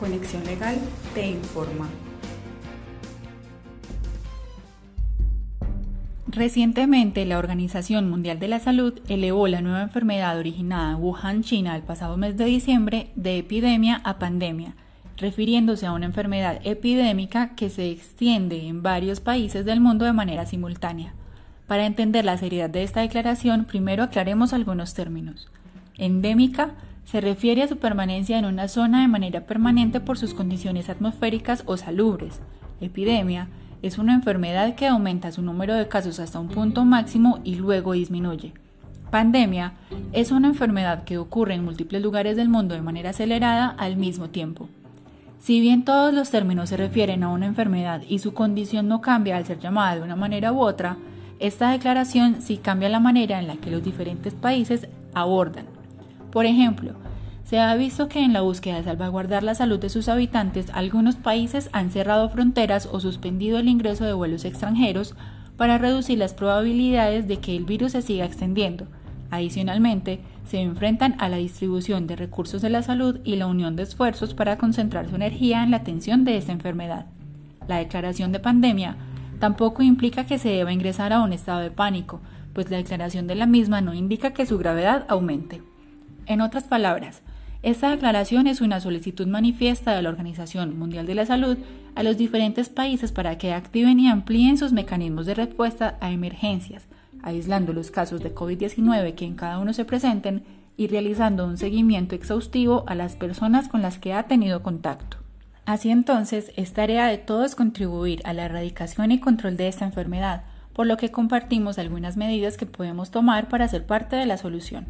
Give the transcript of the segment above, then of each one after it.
Conexión Legal te informa. Recientemente, la Organización Mundial de la Salud elevó la nueva enfermedad originada en Wuhan, China, el pasado mes de diciembre, de epidemia a pandemia, refiriéndose a una enfermedad epidémica que se extiende en varios países del mundo de manera simultánea. Para entender la seriedad de esta declaración, primero aclaremos algunos términos. Endémica se refiere a su permanencia en una zona de manera permanente por sus condiciones atmosféricas o salubres. Epidemia es una enfermedad que aumenta su número de casos hasta un punto máximo y luego disminuye. Pandemia es una enfermedad que ocurre en múltiples lugares del mundo de manera acelerada al mismo tiempo. Si bien todos los términos se refieren a una enfermedad y su condición no cambia al ser llamada de una manera u otra, esta declaración sí cambia la manera en la que los diferentes países abordan. Por ejemplo, se ha visto que en la búsqueda de salvaguardar la salud de sus habitantes, algunos países han cerrado fronteras o suspendido el ingreso de vuelos extranjeros para reducir las probabilidades de que el virus se siga extendiendo. Adicionalmente, se enfrentan a la distribución de recursos de la salud y la unión de esfuerzos para concentrar su energía en la atención de esta enfermedad. La declaración de pandemia tampoco implica que se deba ingresar a un estado de pánico, pues la declaración de la misma no indica que su gravedad aumente. En otras palabras, esta declaración es una solicitud manifiesta de la Organización Mundial de la Salud a los diferentes países para que activen y amplíen sus mecanismos de respuesta a emergencias, aislando los casos de COVID-19 que en cada uno se presenten y realizando un seguimiento exhaustivo a las personas con las que ha tenido contacto. Así entonces, es tarea de todos contribuir a la erradicación y control de esta enfermedad, por lo que compartimos algunas medidas que podemos tomar para ser parte de la solución.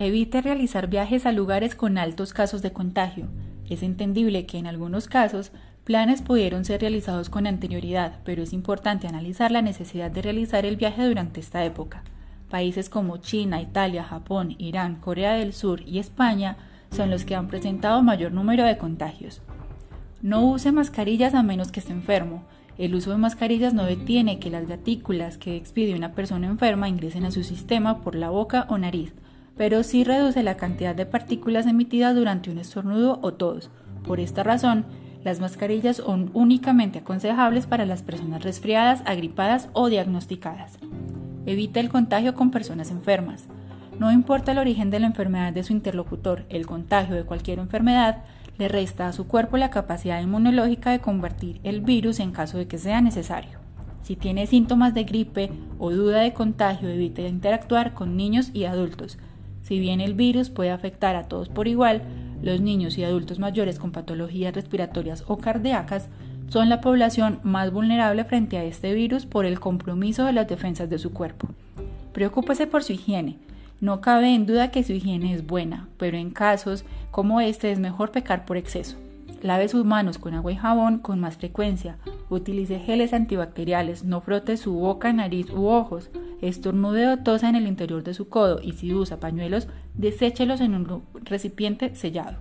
Evite realizar viajes a lugares con altos casos de contagio. Es entendible que en algunos casos planes pudieron ser realizados con anterioridad, pero es importante analizar la necesidad de realizar el viaje durante esta época. Países como China, Italia, Japón, Irán, Corea del Sur y España son los que han presentado mayor número de contagios. No use mascarillas a menos que esté enfermo. El uso de mascarillas no detiene que las gatículas que expide una persona enferma ingresen a su sistema por la boca o nariz, pero sí reduce la cantidad de partículas emitidas durante un estornudo o tos. Por esta razón, las mascarillas son únicamente aconsejables para las personas resfriadas, agripadas o diagnosticadas. Evita el contagio con personas enfermas. No importa el origen de la enfermedad de su interlocutor, el contagio de cualquier enfermedad le resta a su cuerpo la capacidad inmunológica de convertir el virus en caso de que sea necesario. Si tiene síntomas de gripe o duda de contagio, evite interactuar con niños y adultos, si bien el virus puede afectar a todos por igual, los niños y adultos mayores con patologías respiratorias o cardíacas son la población más vulnerable frente a este virus por el compromiso de las defensas de su cuerpo. Preocúpese por su higiene. No cabe en duda que su higiene es buena, pero en casos como este es mejor pecar por exceso. Lave sus manos con agua y jabón con más frecuencia. Utilice geles antibacteriales. No frote su boca, nariz u ojos. Estornude o tosa en el interior de su codo y si usa pañuelos, deséchelos en un recipiente sellado.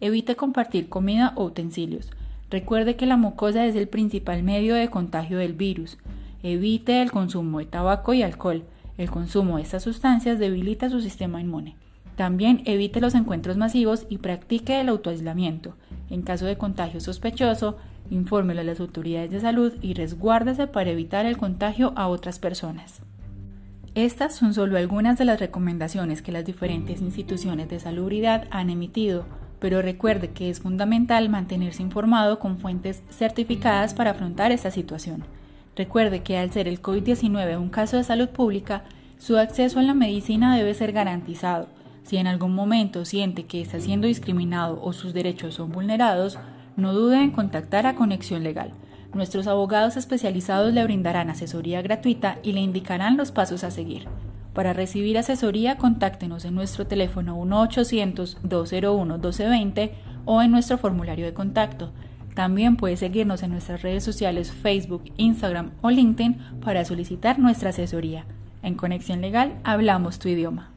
Evite compartir comida o utensilios. Recuerde que la mucosa es el principal medio de contagio del virus. Evite el consumo de tabaco y alcohol. El consumo de estas sustancias debilita su sistema inmune. También evite los encuentros masivos y practique el autoaislamiento. En caso de contagio sospechoso, infórmelo a las autoridades de salud y resguárdese para evitar el contagio a otras personas. Estas son solo algunas de las recomendaciones que las diferentes instituciones de salubridad han emitido, pero recuerde que es fundamental mantenerse informado con fuentes certificadas para afrontar esta situación. Recuerde que al ser el COVID-19 un caso de salud pública, su acceso a la medicina debe ser garantizado si en algún momento siente que está siendo discriminado o sus derechos son vulnerados, no dude en contactar a Conexión Legal. Nuestros abogados especializados le brindarán asesoría gratuita y le indicarán los pasos a seguir. Para recibir asesoría, contáctenos en nuestro teléfono 1-800-201-1220 o en nuestro formulario de contacto. También puede seguirnos en nuestras redes sociales Facebook, Instagram o LinkedIn para solicitar nuestra asesoría. En Conexión Legal hablamos tu idioma.